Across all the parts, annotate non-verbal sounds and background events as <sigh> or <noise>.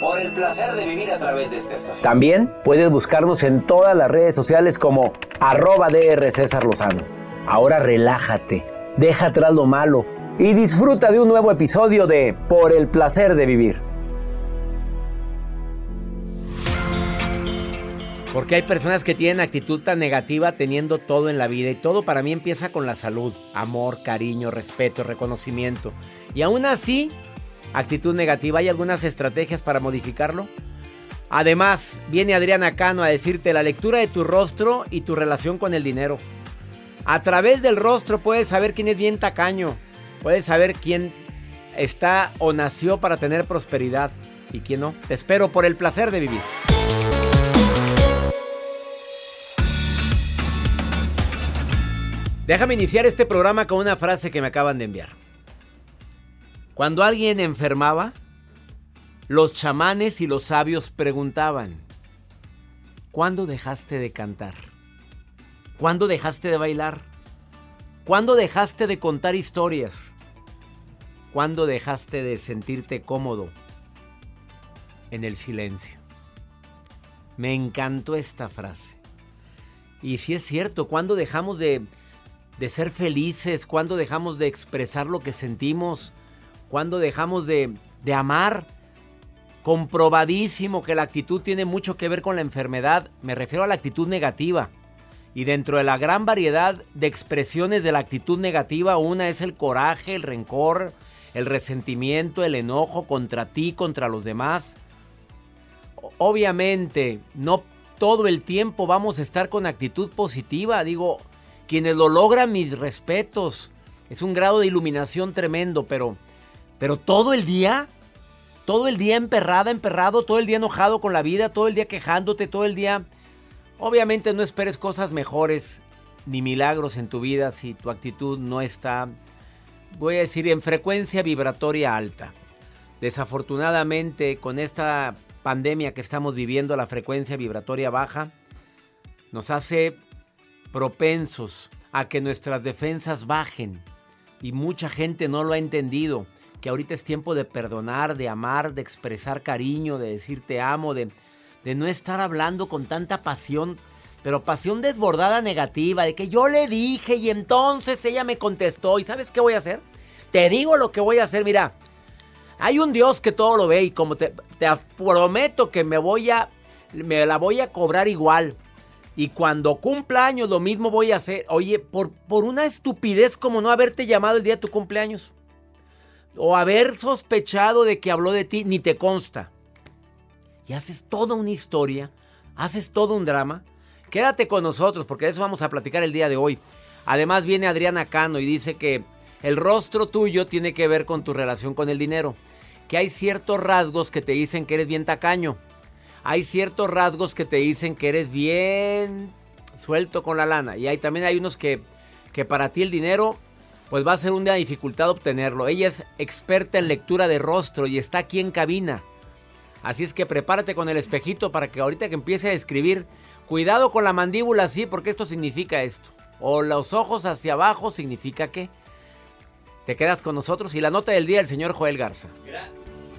Por el placer de vivir a través de esta estación. También puedes buscarnos en todas las redes sociales como arroba DR César Lozano. Ahora relájate, deja atrás lo malo y disfruta de un nuevo episodio de Por el placer de vivir. Porque hay personas que tienen actitud tan negativa teniendo todo en la vida y todo para mí empieza con la salud, amor, cariño, respeto, reconocimiento. Y aún así actitud negativa. ¿Hay algunas estrategias para modificarlo? Además, viene Adriana Cano a decirte la lectura de tu rostro y tu relación con el dinero. A través del rostro puedes saber quién es bien tacaño. Puedes saber quién está o nació para tener prosperidad y quién no. Te espero por el placer de vivir. Déjame iniciar este programa con una frase que me acaban de enviar. Cuando alguien enfermaba, los chamanes y los sabios preguntaban, ¿cuándo dejaste de cantar? ¿Cuándo dejaste de bailar? ¿Cuándo dejaste de contar historias? ¿Cuándo dejaste de sentirte cómodo en el silencio? Me encantó esta frase. Y si es cierto, ¿cuándo dejamos de, de ser felices? ¿Cuándo dejamos de expresar lo que sentimos? Cuando dejamos de, de amar. Comprobadísimo que la actitud tiene mucho que ver con la enfermedad. Me refiero a la actitud negativa. Y dentro de la gran variedad de expresiones de la actitud negativa, una es el coraje, el rencor, el resentimiento, el enojo contra ti, contra los demás. Obviamente, no todo el tiempo vamos a estar con actitud positiva. Digo, quienes lo logran, mis respetos. Es un grado de iluminación tremendo, pero pero todo el día, todo el día emperrada, emperrado, todo el día enojado con la vida, todo el día quejándote, todo el día... Obviamente no esperes cosas mejores ni milagros en tu vida si tu actitud no está, voy a decir, en frecuencia vibratoria alta. Desafortunadamente, con esta pandemia que estamos viviendo, la frecuencia vibratoria baja nos hace propensos a que nuestras defensas bajen. Y mucha gente no lo ha entendido que ahorita es tiempo de perdonar, de amar, de expresar cariño, de decir te amo, de, de no estar hablando con tanta pasión, pero pasión desbordada negativa, de que yo le dije y entonces ella me contestó y ¿sabes qué voy a hacer? Te digo lo que voy a hacer, mira, hay un Dios que todo lo ve y como te, te prometo que me voy a, me la voy a cobrar igual. Y cuando cumpla años lo mismo voy a hacer. Oye, por, por una estupidez como no haberte llamado el día de tu cumpleaños o haber sospechado de que habló de ti, ni te consta. Y haces toda una historia, haces todo un drama. Quédate con nosotros porque de eso vamos a platicar el día de hoy. Además viene Adriana Cano y dice que el rostro tuyo tiene que ver con tu relación con el dinero. Que hay ciertos rasgos que te dicen que eres bien tacaño. Hay ciertos rasgos que te dicen que eres bien suelto con la lana. Y hay, también hay unos que, que para ti el dinero pues va a ser una dificultad obtenerlo. Ella es experta en lectura de rostro y está aquí en cabina. Así es que prepárate con el espejito para que ahorita que empiece a escribir, cuidado con la mandíbula así, porque esto significa esto. O los ojos hacia abajo significa que te quedas con nosotros y la nota del día el señor Joel Garza.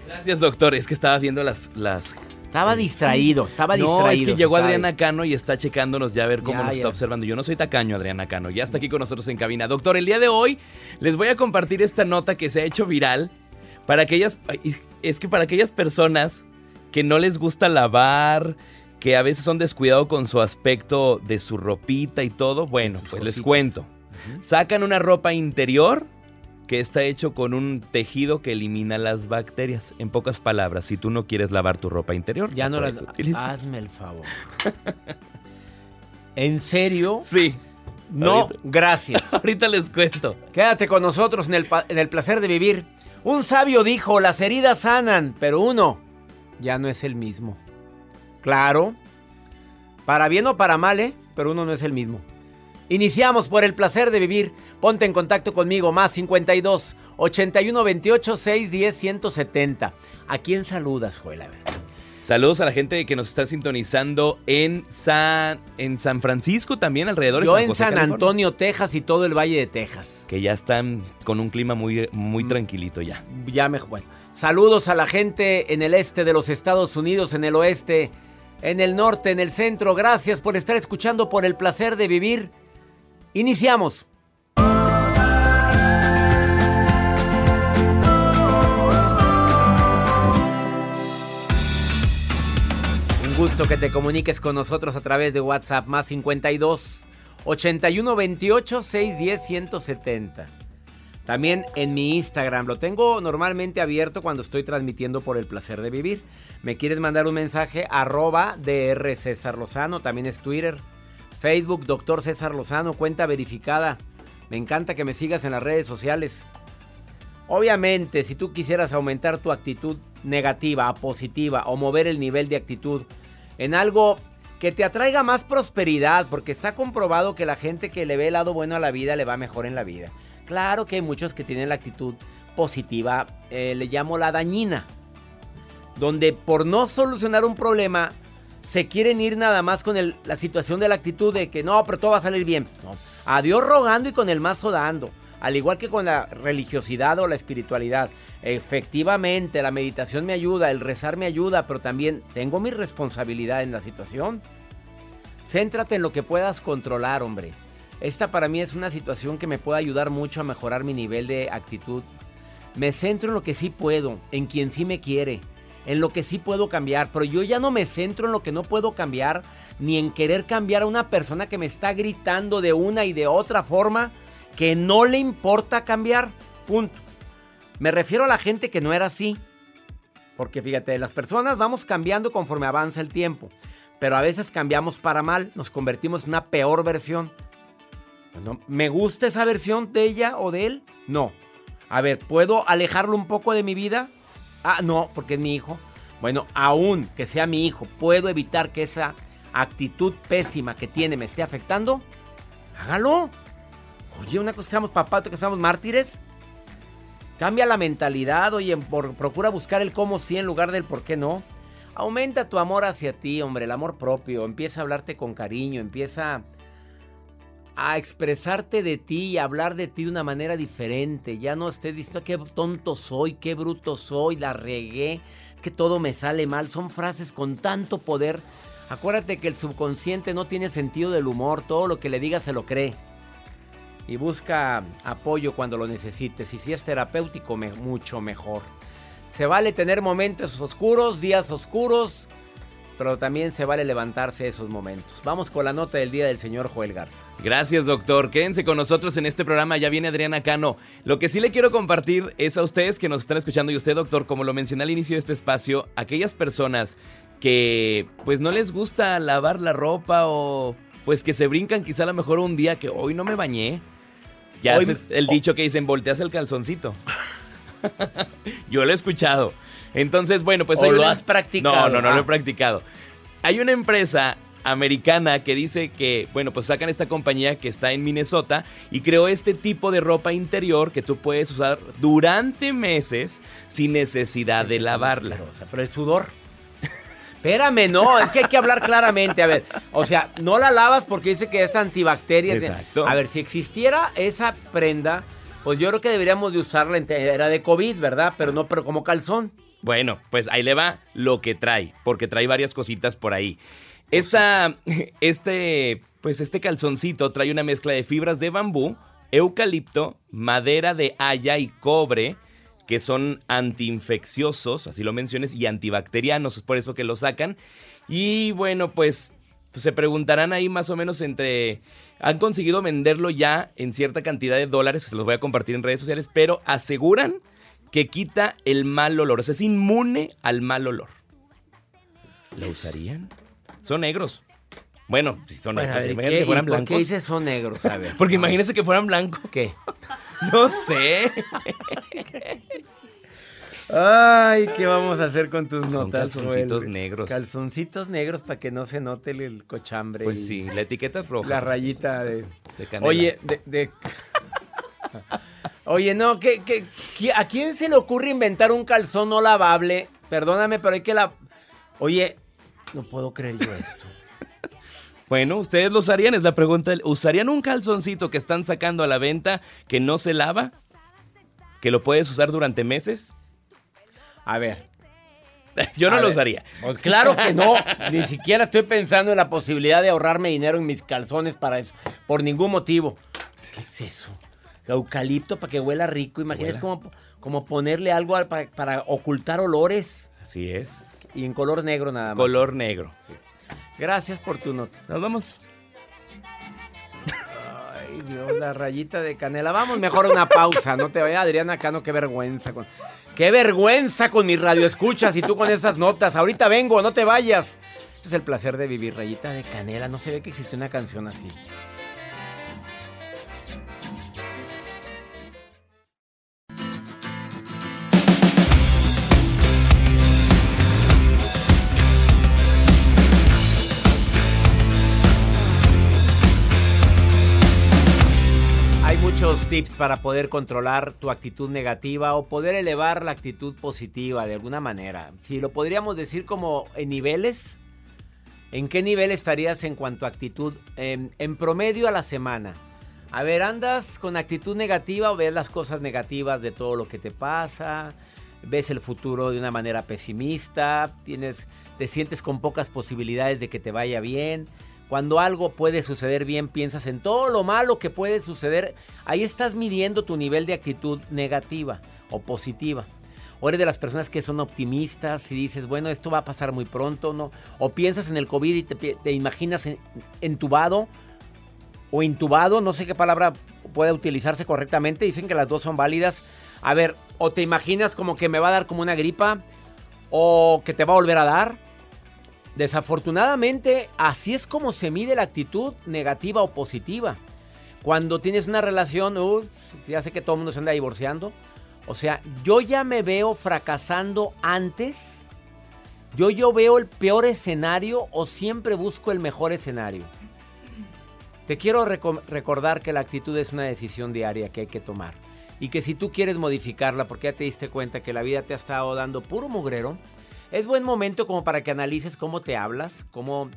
Gracias, doctor. Es que estaba viendo las, las estaba distraído, estaba distraído. No, es que llegó Adriana Cano y está checándonos ya a ver cómo nos está observando. Yo no soy tacaño, Adriana Cano. Ya está aquí con nosotros en cabina. Doctor, el día de hoy les voy a compartir esta nota que se ha hecho viral para aquellas. Es que para aquellas personas que no les gusta lavar, que a veces son descuidados con su aspecto de su ropita y todo. Bueno, pues les cuento. Sacan una ropa interior que está hecho con un tejido que elimina las bacterias. En pocas palabras, si tú no quieres lavar tu ropa interior, ya no, la Hazme el favor. ¿En serio? Sí. No, gracias. <laughs> Ahorita les cuento. Quédate con nosotros en el, en el placer de vivir. Un sabio dijo, las heridas sanan, pero uno ya no es el mismo. Claro. Para bien o para mal, ¿eh? Pero uno no es el mismo. Iniciamos por el placer de vivir. Ponte en contacto conmigo, más 52 81 28 610 170. ¿A quién saludas, Joel? Saludos a la gente que nos está sintonizando en San, en San Francisco también, alrededor de Yo San en San Antonio, Texas y todo el Valle de Texas. Que ya están con un clima muy, muy tranquilito ya. Ya me... Bueno, saludos a la gente en el este de los Estados Unidos, en el oeste, en el norte, en el centro. Gracias por estar escuchando por el placer de vivir. Iniciamos. Un gusto que te comuniques con nosotros a través de WhatsApp más 52 81 28 610 170. También en mi Instagram, lo tengo normalmente abierto cuando estoy transmitiendo por el placer de vivir. Me quieres mandar un mensaje, arroba DR César Lozano, también es Twitter. Facebook, doctor César Lozano, cuenta verificada. Me encanta que me sigas en las redes sociales. Obviamente, si tú quisieras aumentar tu actitud negativa a positiva o mover el nivel de actitud en algo que te atraiga más prosperidad, porque está comprobado que la gente que le ve el lado bueno a la vida le va mejor en la vida. Claro que hay muchos que tienen la actitud positiva, eh, le llamo la dañina, donde por no solucionar un problema se quieren ir nada más con la situación de la actitud de que no, pero todo va a salir bien. No. A Dios rogando y con el mazo dando. Al igual que con la religiosidad o la espiritualidad. Efectivamente, la meditación me ayuda, el rezar me ayuda, pero también tengo mi responsabilidad en la situación. Céntrate en lo que puedas controlar, hombre. Esta para mí es una situación que me puede ayudar mucho a mejorar mi nivel de actitud. Me centro en lo que sí puedo, en quien sí me quiere en lo que sí puedo cambiar, pero yo ya no me centro en lo que no puedo cambiar, ni en querer cambiar a una persona que me está gritando de una y de otra forma que no le importa cambiar. Punto. Me refiero a la gente que no era así. Porque fíjate, las personas vamos cambiando conforme avanza el tiempo, pero a veces cambiamos para mal, nos convertimos en una peor versión. ¿Me gusta esa versión de ella o de él? No. A ver, ¿puedo alejarlo un poco de mi vida? Ah, no, porque es mi hijo. Bueno, aún que sea mi hijo, ¿puedo evitar que esa actitud pésima que tiene me esté afectando? Hágalo. Oye, una cosa que seamos papás, otra que seamos mártires. Cambia la mentalidad, oye, procura buscar el cómo sí en lugar del por qué no. Aumenta tu amor hacia ti, hombre, el amor propio. Empieza a hablarte con cariño, empieza a expresarte de ti y hablar de ti de una manera diferente. Ya no estés diciendo qué tonto soy, qué bruto soy, la regué, que todo me sale mal. Son frases con tanto poder. Acuérdate que el subconsciente no tiene sentido del humor, todo lo que le digas se lo cree. Y busca apoyo cuando lo necesites. Y si es terapéutico, mucho mejor. Se vale tener momentos oscuros, días oscuros pero también se vale levantarse esos momentos. Vamos con la nota del día del señor Joel Garza. Gracias, doctor. Quédense con nosotros en este programa. Ya viene Adriana Cano. Lo que sí le quiero compartir es a ustedes que nos están escuchando y usted, doctor, como lo mencioné al inicio de este espacio, aquellas personas que pues no les gusta lavar la ropa o pues que se brincan quizá a lo mejor un día que hoy no me bañé. Ya es el dicho que dicen, volteas el calzoncito. <laughs> Yo lo he escuchado. Entonces, bueno, pues... ¿O lo has practicado? No, no, no lo he ah. practicado. Hay una empresa americana que dice que, bueno, pues sacan esta compañía que está en Minnesota y creó este tipo de ropa interior que tú puedes usar durante meses sin necesidad de lavarla. Pero el sudor. Espérame, no, es que hay que hablar claramente. A ver, o sea, no la lavas porque dice que es antibacteria. Exacto. A ver, si existiera esa prenda, pues yo creo que deberíamos de usarla. Era de COVID, ¿verdad? Pero no, pero como calzón. Bueno, pues ahí le va lo que trae, porque trae varias cositas por ahí. Esta, <laughs> este, pues este calzoncito trae una mezcla de fibras de bambú, eucalipto, madera de haya y cobre, que son antiinfecciosos, así lo menciones, y antibacterianos, es por eso que lo sacan. Y bueno, pues, pues se preguntarán ahí más o menos entre... Han conseguido venderlo ya en cierta cantidad de dólares, se los voy a compartir en redes sociales, pero aseguran que quita el mal olor. O sea, es inmune al mal olor. ¿Lo usarían? Son negros. Bueno, si son negros. que fueran blancos. ¿Por qué dices son negros? A ver. <laughs> Porque imagínense que fueran blancos. ¿Qué? <laughs> No sé. Ay, ¿qué vamos a hacer con tus notas? Son calzoncitos negros. Calzoncitos negros para que no se note el, cochambre. Pues sí, la etiqueta es roja. La rayita de, de canela. Oye, de... <laughs> Oye, no, ¿qué, qué, a quién se le ocurre inventar un calzón no lavable? Perdóname, pero hay que la... Oye, no puedo creer yo esto. <laughs> Bueno, ustedes lo usarían, es la pregunta. ¿Usarían un calzoncito que están sacando a la venta que no se lava? ¿Que lo puedes usar durante meses? A ver. <laughs> Yo no lo usaría. Pues claro que no. <laughs> Ni siquiera estoy pensando en la posibilidad de ahorrarme dinero en mis calzones para eso. Por ningún motivo. ¿Qué es eso? Eucalipto para que huela rico. Imagínate como, como ponerle algo para, para, ocultar olores. Así es. Y en color negro nada más. Color negro. Sí. Gracias por tu nota. Nos vamos. Ay, Dios, la rayita de canela. Vamos mejor una pausa. No te vayas, Adriana Cano, qué vergüenza. Con... Qué vergüenza con mi radio escuchas y tú con esas notas. Ahorita vengo, no te vayas. Este es el placer de vivir, rayita de canela. No se ve que existe una canción así. Tips para poder controlar tu actitud negativa o poder elevar la actitud positiva de alguna manera. Si lo podríamos decir como en niveles, ¿en qué nivel estarías en cuanto a actitud en, en promedio a la semana? A ver, ¿andas con actitud negativa o ves las cosas negativas de todo lo que te pasa? ¿Ves el futuro de una manera pesimista? ¿Tienes, ¿Te sientes con pocas posibilidades de que te vaya bien? Cuando algo puede suceder bien, piensas en todo lo malo que puede suceder. Ahí estás midiendo tu nivel de actitud negativa o positiva. O eres de las personas que son optimistas y dices, bueno, esto va a pasar muy pronto, ¿no? O piensas en el COVID y te, imaginas entubado o intubado, no sé qué palabra puede utilizarse correctamente. Dicen que las dos son válidas. A ver, o te imaginas como que me va a dar como una gripa o que te va a volver a dar Desafortunadamente, así es como se mide la actitud negativa o positiva. Cuando tienes una relación, ya sé que todo el mundo se anda divorciando. O sea, yo ya me veo fracasando antes. Yo, yo veo el peor escenario o siempre busco el mejor escenario. Te quiero recordar que la actitud es una decisión diaria que hay que tomar. Y que si tú quieres modificarla porque ya te diste cuenta que la vida te ha estado dando puro mugrero, es buen momento como para que analices cómo te hablas, cómo,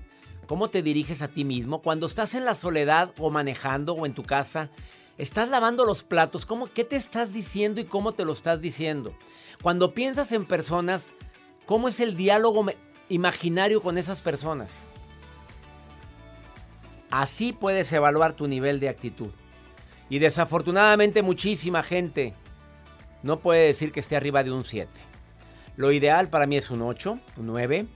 cómo te diriges a ti mismo. Cuando estás en la soledad o manejando o en tu casa, estás lavando los platos, ¿cómo, ¿qué te estás diciendo y cómo te lo estás diciendo? Cuando piensas en personas, ¿cómo es el diálogo imaginario con esas personas? Así puedes evaluar tu nivel de actitud. Y desafortunadamente muchísima gente no puede decir que esté arriba de un 7. Lo ideal para mí es un 8, un 9.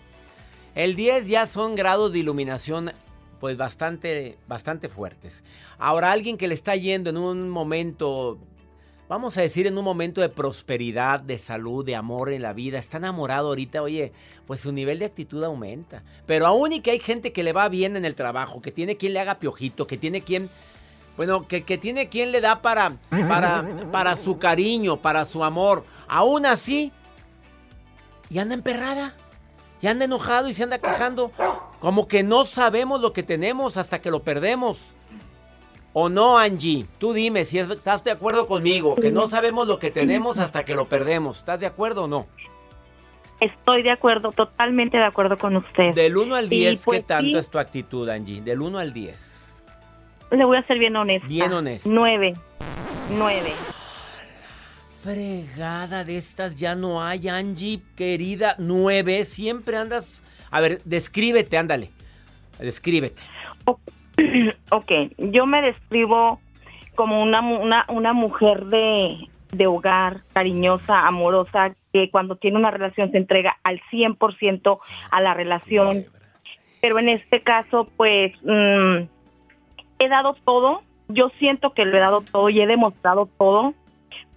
El 10 ya son grados de iluminación pues bastante, bastante fuertes. Ahora alguien que le está yendo en un momento, vamos a decir en un momento de prosperidad, de salud, de amor en la vida, está enamorado ahorita, oye, pues su nivel de actitud aumenta. Pero aún y que hay gente que le va bien en el trabajo, que tiene quien le haga piojito, que tiene quien... Bueno, que, que tiene quien le da para, para, para su cariño, para su amor. Aún así, y anda emperrada. Y anda enojado y se anda quejando. Como que no sabemos lo que tenemos hasta que lo perdemos. ¿O no, Angie? Tú dime si estás de acuerdo conmigo. Que no sabemos lo que tenemos hasta que lo perdemos. ¿Estás de acuerdo o no? Estoy de acuerdo, totalmente de acuerdo con usted. Del 1 al 10, ¿qué pues tanto es tu actitud, Angie? Del 1 al 10. Le voy a ser bien honesta. Bien honesta. 9. 9 fregada de estas ya no hay, Angie, querida. Nueve, siempre andas. A ver, descríbete, ándale. Descríbete. Ok, <clears throat> yo me describo como una, una, una mujer de, de hogar, cariñosa, amorosa, que cuando tiene una relación se entrega al 100% a la relación. Pero en este caso, pues, mm, he dado todo. Yo siento que lo he dado todo y he demostrado todo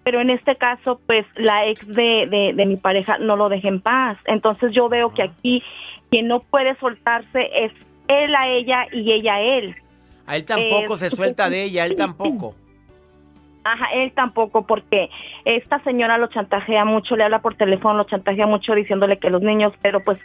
pero en este caso, pues la ex de, de, mi pareja no lo deja en paz. Entonces yo veo que aquí quien no puede soltarse es él a ella y ella a él. A él tampoco se suelta de ella, él tampoco. Ajá, él tampoco, porque esta señora lo chantajea mucho, le habla por teléfono, lo chantajea mucho diciéndole que los niños, pero pues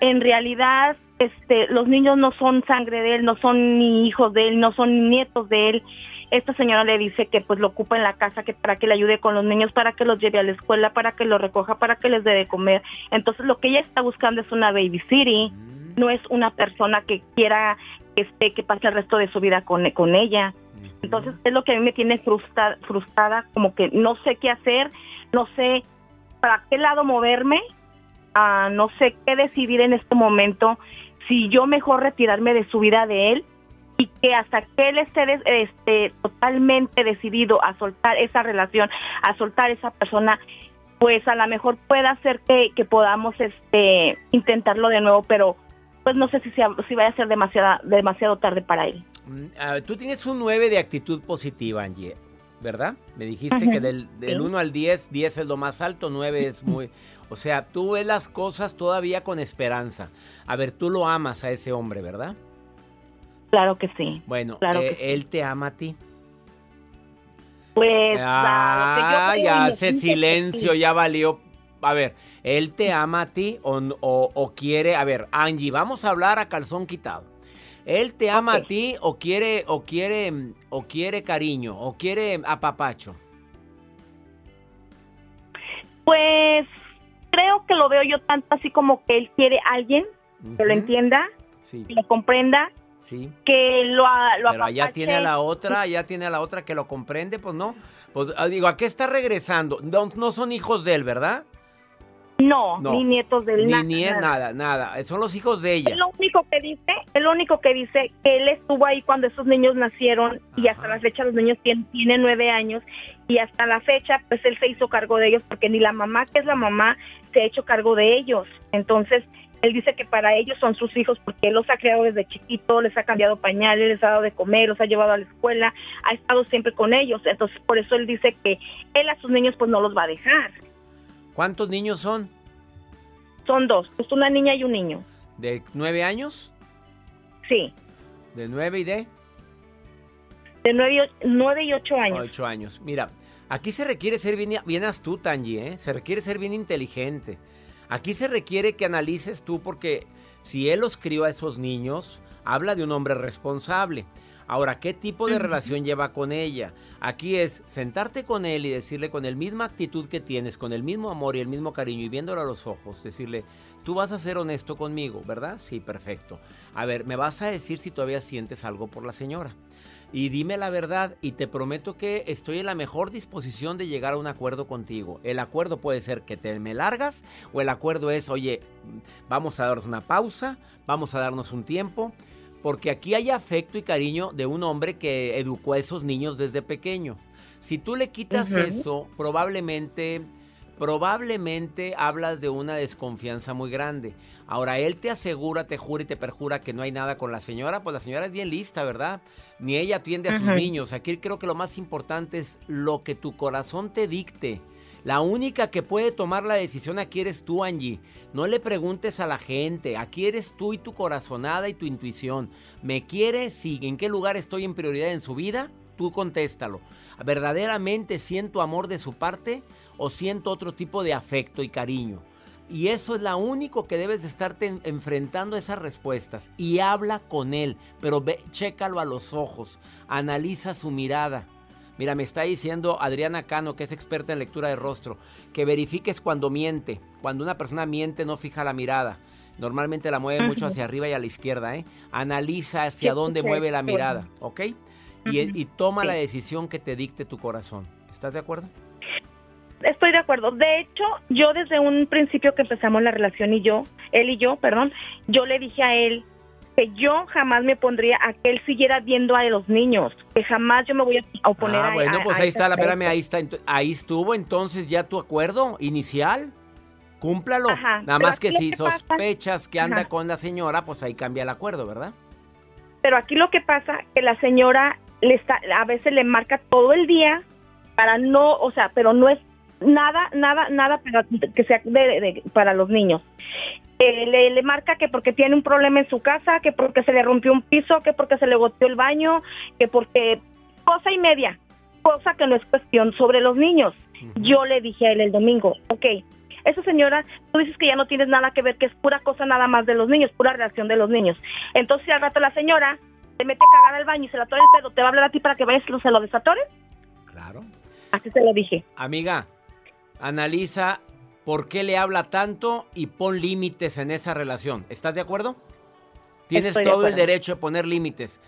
en realidad este, los niños no son sangre de él, no son ni hijos de él, no son nietos de él. Esta señora le dice que pues lo ocupa en la casa, que para que le ayude con los niños, para que los lleve a la escuela, para que los recoja, para que les dé de comer. Entonces lo que ella está buscando es una baby city, no es una persona que quiera este, que pase el resto de su vida con, con ella. Entonces es lo que a mí me tiene frustrada, frustrada, como que no sé qué hacer, no sé para qué lado moverme, uh, no sé qué decidir en este momento, si yo mejor retirarme de su vida de él y que hasta que él esté este, totalmente decidido a soltar esa relación, a soltar esa persona, pues a lo mejor pueda ser que, que podamos este, intentarlo de nuevo, pero pues no sé si, sea, si vaya a ser demasiada, demasiado tarde para él. Mm, tú tienes un 9 de actitud positiva, Angie, ¿verdad? Me dijiste que del, del 1 al 10, 10 es lo más alto, 9 es muy... O sea, tú ves las cosas todavía con esperanza. A ver, tú lo amas a ese hombre, ¿verdad? Claro que sí. Bueno, claro eh, ¿él te ama a ti? Pues... Ah, ya hace silencio, ya valió a ver, ¿él te ama a ti o, quiere? A ver, Angie, vamos a hablar a calzón quitado. ¿Él te ama a ti o quiere, o quiere, o quiere cariño, o quiere apapacho? Pues creo que lo veo yo tanto así como que él quiere a alguien que lo entienda, que lo comprenda, sí. que lo, lo Pero ya tiene a la otra, ya tiene a la otra que lo comprende, pues no. Pues ah, digo, ¿a qué está regresando? No, no son hijos de él, ¿verdad? No, ni nietos de él. Ni nada, nada, nada. Son los hijos de ella. Lo único que dice, es lo único que dice que él estuvo ahí cuando esos niños nacieron y hasta la fecha los niños tienen, tienen nueve años y hasta la fecha pues él se hizo cargo de ellos porque ni la mamá que es la mamá se ha hecho cargo de ellos. Entonces él dice que para ellos son sus hijos porque él los ha creado desde chiquito, les ha cambiado pañales, les ha dado de comer, los ha llevado a la escuela, ha estado siempre con ellos. Entonces por eso él dice que él a sus niños pues no los va a dejar. ¿Cuántos niños son? Son dos, es una niña y un niño. ¿De nueve años? Sí. ¿De nueve y de? De nueve, y ocho años. Ocho años. Mira, aquí se requiere ser bien, bien astuta, Angie, ¿eh? Se requiere ser bien inteligente. Aquí se requiere que analices tú porque si él los crió a esos niños, habla de un hombre responsable. Ahora, ¿qué tipo de relación lleva con ella? Aquí es sentarte con él y decirle con el misma actitud que tienes, con el mismo amor y el mismo cariño y viéndolo a los ojos, decirle, tú vas a ser honesto conmigo, ¿verdad? Sí, perfecto. A ver, me vas a decir si todavía sientes algo por la señora. Y dime la verdad y te prometo que estoy en la mejor disposición de llegar a un acuerdo contigo. El acuerdo puede ser que te me largas o el acuerdo es, oye, vamos a darnos una pausa, vamos a darnos un tiempo porque aquí hay afecto y cariño de un hombre que educó a esos niños desde pequeño. Si tú le quitas eso, probablemente, probablemente hablas de una desconfianza muy grande. Ahora, él te asegura, te jura y te perjura que no hay nada con la señora, pues la señora es bien lista, ¿verdad? Ni ella atiende a sus niños. Aquí creo que lo más importante es lo que tu corazón te dicte. La única que puede tomar la decisión aquí eres tú, Angie. No le preguntes a la gente. Aquí eres tú y tu corazonada y tu intuición. ¿Me quiere? Sí. ¿En qué lugar estoy en prioridad en su vida? Tú contéstalo. ¿Verdaderamente siento amor de su parte o siento otro tipo de afecto y cariño? Y eso es lo único que debes de estarte enfrentando esas respuestas. Y habla con él, pero ve, chécalo a los ojos, analiza su mirada. Mira, me está diciendo Adriana Cano, que es experta en lectura de rostro, que verifiques cuando miente. Cuando una persona miente, no fija la mirada. Normalmente la mueve mucho hacia arriba y a la izquierda, ¿eh? Analiza hacia dónde mueve la mirada, ¿ok? Y, toma la decisión que te dicte tu corazón. ¿Estás de acuerdo? Estoy de acuerdo. De hecho, yo desde un principio que empezamos la relación y yo, él y yo, perdón, yo le dije a él, que yo jamás me pondría a que él siguiera viendo a los niños, que jamás yo me voy a oponer ah, bueno, pues ahí está, la espérame, ahí está, ahí estuvo entonces ya tu acuerdo inicial. Cúmplalo. Nada más que si sospechas que anda con la señora, pues ahí cambia el acuerdo, ¿verdad? Pero aquí lo que pasa que la señora le está a veces le marca todo el día para no, o sea, pero no es nada, nada, nada para que sea para los niños le, marca que porque tiene un problema en su casa, que porque se le rompió un piso, que porque se le goteó el baño, que porque cosa y media. cosa que no es cuestión sobre los niños. Yo le dije a él el domingo, ok, esa señora, tú dices que ya no tienes nada que ver, que es pura cosa nada más de los niños, pura relación de los niños. Entonces, al rato la señora te mete a cagar al baño y se la tore el pedo, ¿te va a hablar a ti para que vayas y se lo desatores? Claro. Así se lo dije. Amiga, analiza por qué le habla tanto y pon límites en esa relación. ¿Estás de acuerdo? Tienes todo el derecho de poner límites.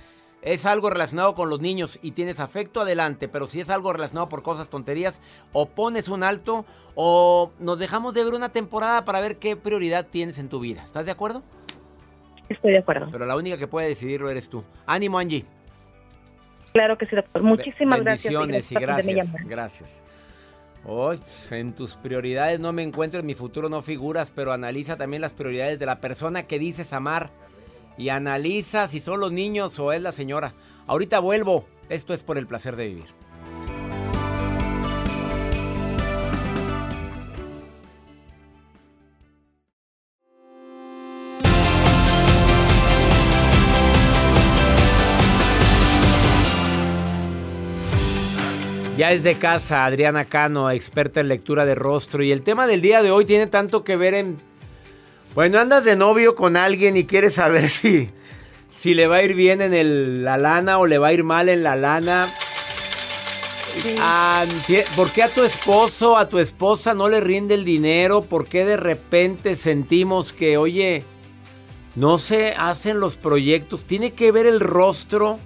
Es algo relacionado con los niños y tienes afecto, adelante. Pero si es algo relacionado por cosas tonterías, o pones un alto o nos dejamos de ver una temporada para ver qué prioridad tienes en tu vida. ¿Estás de acuerdo? Estoy de acuerdo. Pero la única que puede decidirlo eres tú. Ánimo, Angie. Claro que sí, doctor. Muchísimas gracias. Bendiciones y gracias. Gracias. Hoy, en tus prioridades no me encuentro, en mi futuro no figuras, pero analiza también las prioridades de la persona que dices amar y analiza si son los niños o es la señora. Ahorita vuelvo. Esto es por el placer de vivir. Ya es de casa, Adriana Cano, experta en lectura de rostro. Y el tema del día de hoy tiene tanto que ver en bueno, andas de novio con alguien y quieres saber <laughs> si, si le va a ir bien en la lana o le va a ir mal en la lana. Ah, ¿Por qué a tu esposo, a tu esposa no le rinde el dinero? ¿Por qué de repente sentimos que, oye, no se hacen los proyectos? ¿Tiene que ver el rostro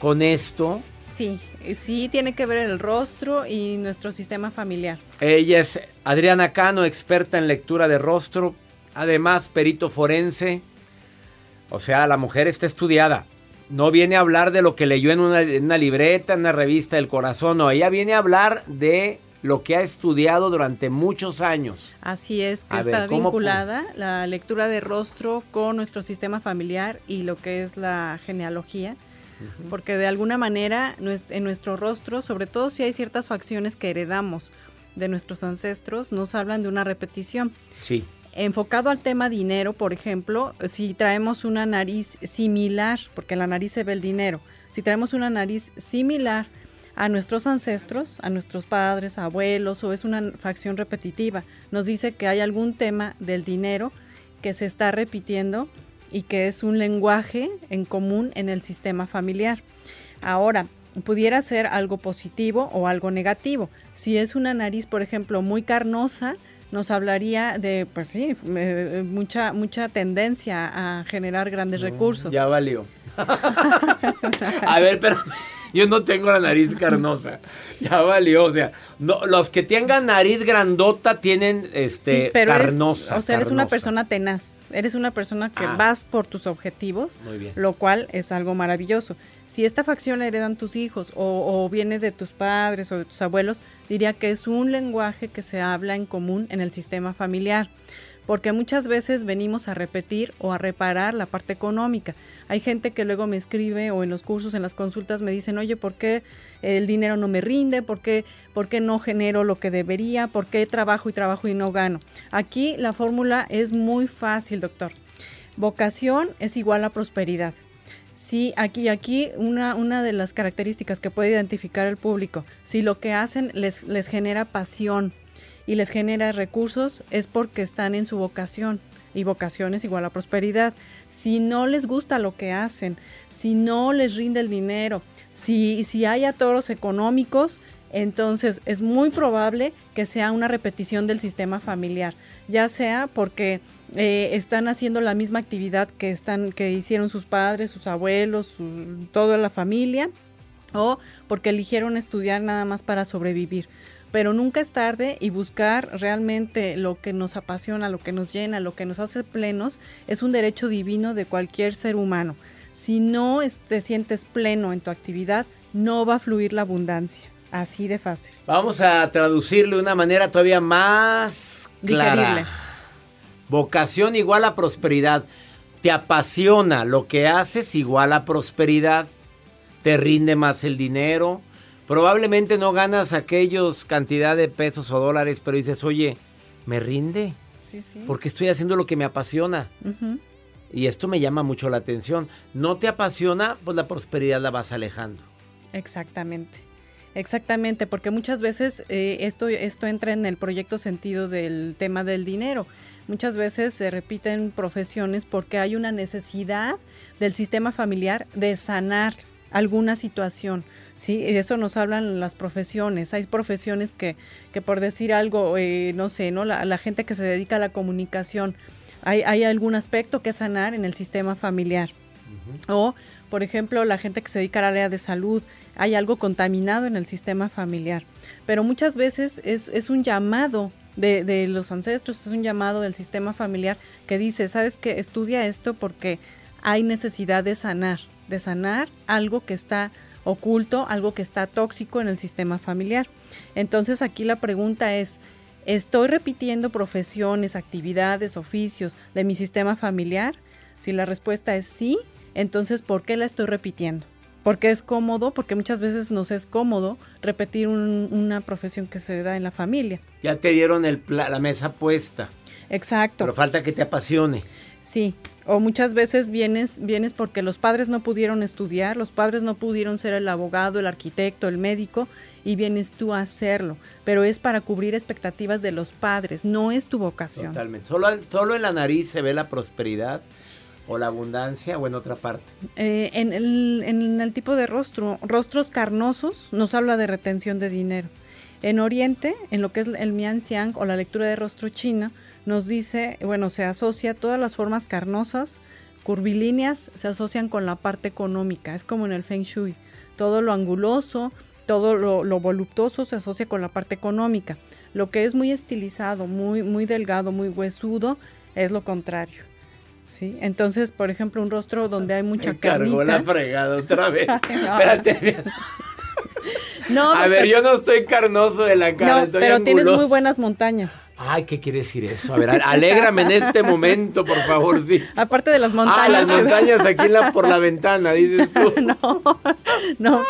con esto? Sí, sí tiene que ver el rostro y nuestro sistema familiar. Ella es Adriana Cano, experta en lectura de rostro. Además, perito forense. O sea, la mujer está estudiada. No viene a hablar de lo que leyó en una, libreta, en una revista del corazón. No, ella viene a hablar de lo que ha estudiado durante muchos años. Así es, que está vinculada la lectura de rostro con nuestro sistema familiar y lo que es la genealogía. Porque de alguna manera en nuestro rostro, sobre todo si hay ciertas facciones que heredamos de nuestros ancestros, nos hablan de una repetición. Sí. Enfocado al tema dinero, por ejemplo, si traemos una nariz similar, porque en la nariz se ve el dinero, si traemos una nariz similar a nuestros ancestros, a nuestros padres, abuelos, o es una facción repetitiva, nos dice que hay algún tema del dinero que se está repitiendo y que es un lenguaje en común en el sistema familiar. Ahora, pudiera ser algo positivo o algo negativo. Si es una nariz, por ejemplo, muy carnosa, nos hablaría de, pues sí, mucha, mucha tendencia a generar grandes recursos. Ya valió. <laughs> a ver, pero <laughs> yo no tengo la nariz carnosa. <laughs> Ya valió, o sea, no, los que tengan nariz grandota tienen este carnosa. o sea, eres una persona tenaz, eres una persona que ah. vas por tus objetivos, lo cual es algo maravilloso. Si esta facción la heredan tus hijos o, o viene de tus padres o de tus abuelos, diría que es un lenguaje que se habla en común en el sistema familiar porque muchas veces venimos a repetir o a reparar la parte económica. Hay gente que luego me escribe o en los cursos, en las consultas me dicen, oye, ¿por qué el dinero no me rinde? ¿Por qué, por qué no genero lo que debería? ¿Por qué trabajo y trabajo y no gano? Aquí la fórmula es muy fácil, doctor. Vocación es igual a prosperidad. Sí, aquí, aquí una, una de las características que puede identificar el público, si lo que hacen les, les genera pasión, y les genera recursos es porque están en su vocación. Y vocación es igual a prosperidad. Si no les gusta lo que hacen, si no les rinde el dinero, si, si hay atoros económicos, entonces es muy probable que sea una repetición del sistema familiar, ya sea porque eh, están haciendo la misma actividad que, están, que hicieron sus padres, sus abuelos, toda la familia, o porque eligieron estudiar nada más para sobrevivir pero nunca es tarde y buscar realmente lo que nos apasiona, lo que nos llena, lo que nos hace plenos, es un derecho divino de cualquier ser humano. Si no te sientes pleno en tu actividad, no va a fluir la abundancia. Así de fácil. Vamos a traducirlo de una manera todavía más clara. Vocación igual a prosperidad. Te apasiona lo que haces igual a prosperidad. Te rinde más el dinero Probablemente no ganas aquellos cantidad de pesos o dólares, pero dices, oye, ¿me rinde? Sí, sí. Porque estoy haciendo lo que me apasiona. Y esto me llama mucho la atención. ¿No te apasiona? Pues la prosperidad la vas alejando. Exactamente. Exactamente, porque muchas veces eh, esto, esto entra en el proyecto sentido del tema del dinero. Muchas veces se repiten profesiones porque hay una necesidad del sistema familiar de sanar alguna situación. Sí, y de eso nos hablan las profesiones. Hay profesiones que, que por decir algo, eh, no sé, ¿no? La, gente que se dedica a la comunicación, hay, hay algún aspecto que sanar en el sistema familiar. O, por ejemplo, la gente que se dedica al área de salud, hay algo contaminado en el sistema familiar. Pero muchas veces es, es un llamado de, los ancestros, es un llamado del sistema familiar que dice, sabes que estudia esto porque hay necesidad de sanar, de sanar algo que está oculto, algo que está tóxico en el sistema familiar. Entonces aquí la pregunta es, ¿estoy repitiendo profesiones, actividades, oficios de mi sistema familiar? Si la respuesta es sí, entonces ¿por qué la estoy repitiendo? porque es cómodo, porque muchas veces nos es cómodo repetir una profesión que se da en la familia. Ya te dieron el, la mesa puesta. Exacto. Pero falta que te apasione. Sí, o muchas veces vienes, vienes porque los padres no pudieron estudiar, los padres no pudieron ser el abogado, el arquitecto, el médico, y vienes tú a hacerlo. Pero es para cubrir expectativas de los padres, no es tu vocación. Totalmente. Solo, solo en la nariz se ve la prosperidad o la abundancia o en otra parte? Eh, en, el, tipo de rostro, rostros carnosos nos habla de retención de dinero. En Oriente, en lo que es el Mian Xiang o la lectura de rostro china, nos dice, bueno, se asocia todas las formas carnosas, curvilíneas, se asocian con la parte económica, es como en el Feng Shui. Todo lo anguloso, todo lo, lo voluptuoso se asocia con la parte económica. Lo que es muy estilizado, muy, muy delgado, muy huesudo, es lo contrario. ¿sí? Entonces, por ejemplo, un rostro donde hay mucha Me cargó la fregada otra vez. <laughs> Espérate. No, a ver, yo no estoy carnoso de la cara, no, pero tienes muy buenas montañas. Ay, ¿qué quiere decir eso? A ver, alégrame en este momento, por favor, sí. Aparte de las montañas. Ah, las montañas aquí la, por la ventana, dices tú. <laughs> no, no.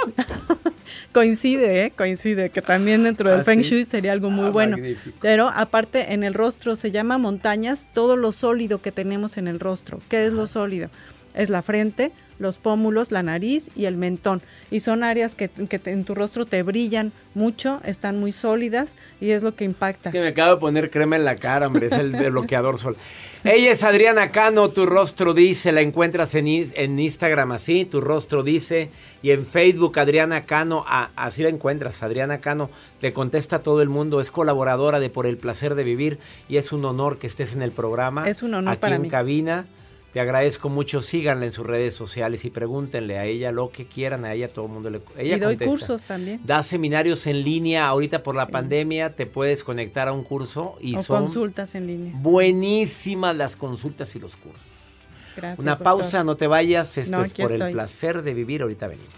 coincide, ¿eh? coincide, que también dentro del ah, Feng Shui sería algo muy ah, bueno. Pero aparte, en el rostro se llama montañas todo lo sólido que tenemos en el rostro. ¿Qué es lo sólido? Es la frente, los pómulos, la nariz y el mentón. Y son áreas que, en tu rostro te brillan mucho, están muy sólidas y es lo que impacta. Es que me acabo de poner crema en la cara, hombre, es el bloqueador sol. Ella es Adriana Cano, tu rostro dice, la encuentras en, en Instagram así, tu rostro dice, y en Facebook Adriana Cano, así la encuentras, Adriana Cano, le contesta a todo el mundo, es colaboradora de Por el Placer de Vivir y es un honor que estés en el programa. Es un honor aquí para en mí. cabina. Te agradezco mucho. Síganla en sus redes sociales y pregúntenle a ella lo que quieran. A ella todo el mundo le ella Y doy cursos también. Da seminarios en línea. Ahorita por la pandemia te puedes conectar a un curso y o son consultas en línea. Buenísimas las consultas y los cursos. Gracias. Una pausa, no te vayas. Esto es por el placer de vivir. Ahorita venimos.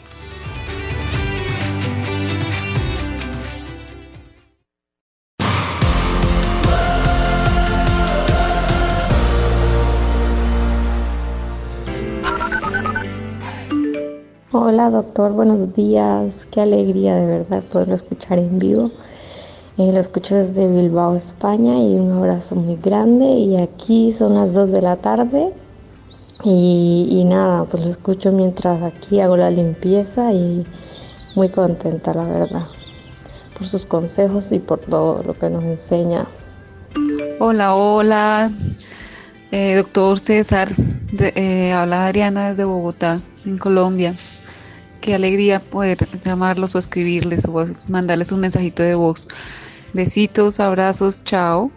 Hola doctor, buenos días. Qué alegría de verdad poderlo escuchar en vivo. Eh, lo escucho desde Bilbao, España y un abrazo muy grande. Y aquí son las 2 de la tarde y, nada, pues lo escucho mientras aquí hago la limpieza y muy contenta la verdad por sus consejos y por todo lo que nos enseña. Hola, hola, eh, doctor César, eh, habla Adriana desde Bogotá, en Colombia qué alegría poder llamarlos o escribirles o mandarles un mensajito de voz. Besitos, abrazos, chao.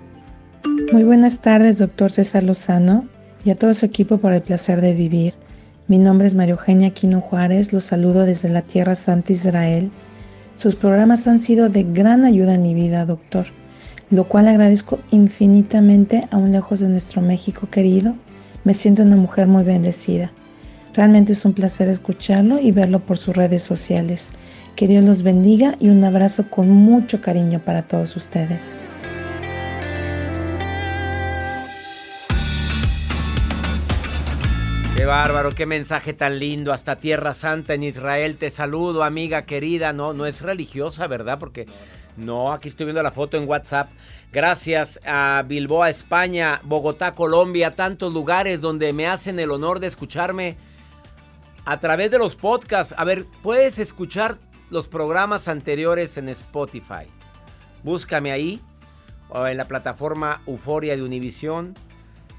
Muy buenas tardes, doctor César Lozano, y a todo su equipo por el placer de vivir. Mi nombre es María Eugenia Quino Juárez, los saludo desde la Tierra Santa Israel. Sus programas han sido de gran ayuda en mi vida, doctor, lo cual agradezco infinitamente aún lejos de nuestro México querido. Me siento una mujer muy bendecida. Realmente es un placer escucharlo y verlo por sus redes sociales. Que Dios los bendiga y un abrazo con mucho cariño para todos ustedes. Qué bárbaro, qué mensaje tan lindo. Hasta Tierra Santa en Israel. Te saludo, amiga querida. No, no es religiosa, ¿verdad? Porque no, aquí estoy viendo la foto en WhatsApp. Gracias a Bilboa, España, Bogotá, Colombia, tantos lugares donde me hacen el honor de escucharme a través de los podcasts. A ver, puedes escuchar los programas anteriores en Spotify. Búscame ahí o en la plataforma Euforia de Univisión,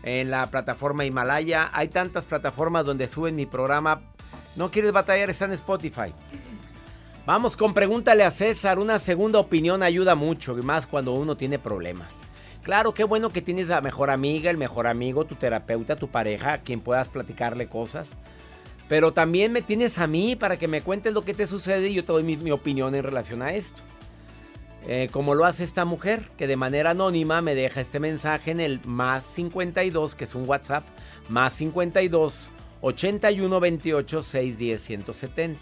en la plataforma Himalaya. Hay tantas plataformas donde suben mi programa. No quieres batallar, está en Spotify. Vamos con pregúntale a César. Una segunda opinión ayuda mucho, y más cuando uno tiene problemas. Claro, qué bueno que tienes la mejor amiga, el mejor amigo, tu terapeuta, tu pareja, a quien puedas platicarle cosas. Pero también me tienes a mí para que me cuentes lo que te sucede y yo te doy mi, opinión en relación a esto. Eh, como lo hace esta mujer, que de manera anónima me deja este mensaje en el más 52, que es un WhatsApp, más 52 81 28 610 170.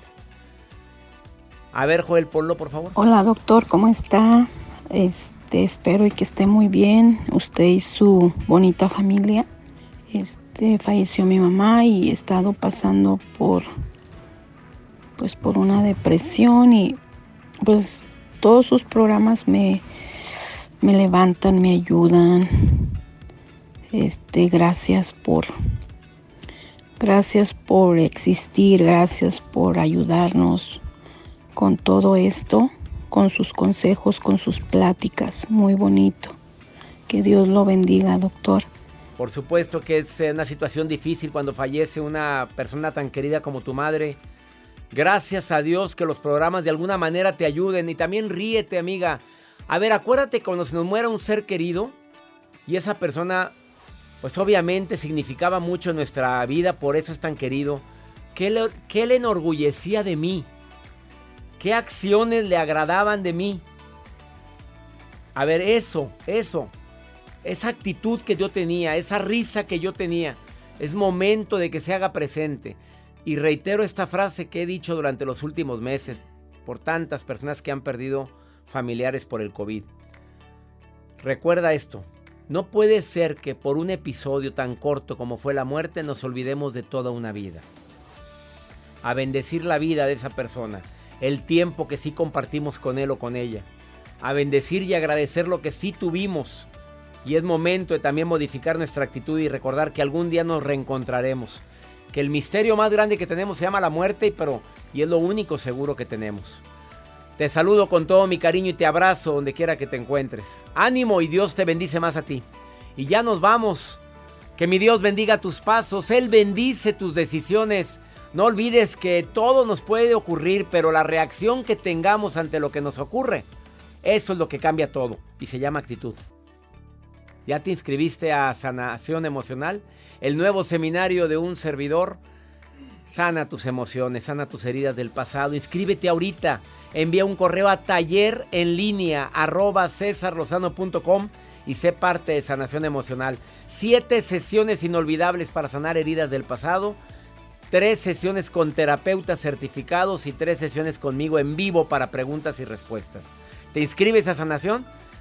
A ver, Joel, ponlo, por favor. Hola, doctor, ¿cómo está? Este, espero y que esté muy bien. Usted y su bonita familia. Este, falleció mi mamá y he estado pasando por, pues, por una depresión y, pues, todos sus programas me, me levantan, me ayudan. Este, gracias por, gracias por existir, gracias por ayudarnos con todo esto, con sus consejos, con sus pláticas. Muy bonito. Que Dios lo bendiga, doctor. Por supuesto que es una situación difícil cuando fallece una persona tan querida como tu madre. Gracias a Dios que los programas de alguna manera te ayuden y también ríete, amiga. A ver, acuérdate cuando se nos muera un ser querido y esa persona, pues obviamente significaba mucho en nuestra vida, por eso es tan querido. ¿Qué le, qué le enorgullecía de mí? ¿Qué acciones le agradaban de mí? A ver, eso, eso, esa actitud que yo tenía, esa risa que yo tenía, es momento de que se haga presente. Y reitero esta frase que he dicho durante los últimos meses por tantas personas que han perdido familiares por el COVID. Recuerda esto, no puede ser que por un episodio tan corto como fue la muerte nos olvidemos de toda una vida. A bendecir la vida de esa persona el tiempo que sí compartimos con él o con ella, a bendecir y agradecer lo que sí tuvimos. Y es momento de también modificar nuestra actitud y recordar que algún día nos reencontraremos. Que el misterio más grande que tenemos se llama la muerte, pero y es lo único seguro que tenemos. Te saludo con todo mi cariño y te abrazo donde quiera que te encuentres. Ánimo y Dios te bendice más a ti. Y ya nos vamos. Que mi Dios bendiga tus pasos, Él bendice tus decisiones no olvides que todo nos puede ocurrir, pero la reacción que tengamos ante lo que nos ocurre, eso es lo que cambia todo y se llama actitud. ¿Ya te inscribiste a Sanación Emocional? El nuevo seminario de un servidor. Sana tus emociones, sana tus heridas del pasado. Inscríbete ahorita. Envía un correo a taller en línea arroba y sé parte de Sanación Emocional. Siete sesiones inolvidables para sanar heridas del pasado tres sesiones con terapeutas certificados y tres sesiones conmigo en vivo para preguntas y respuestas. ¿Te inscribes a Sanación?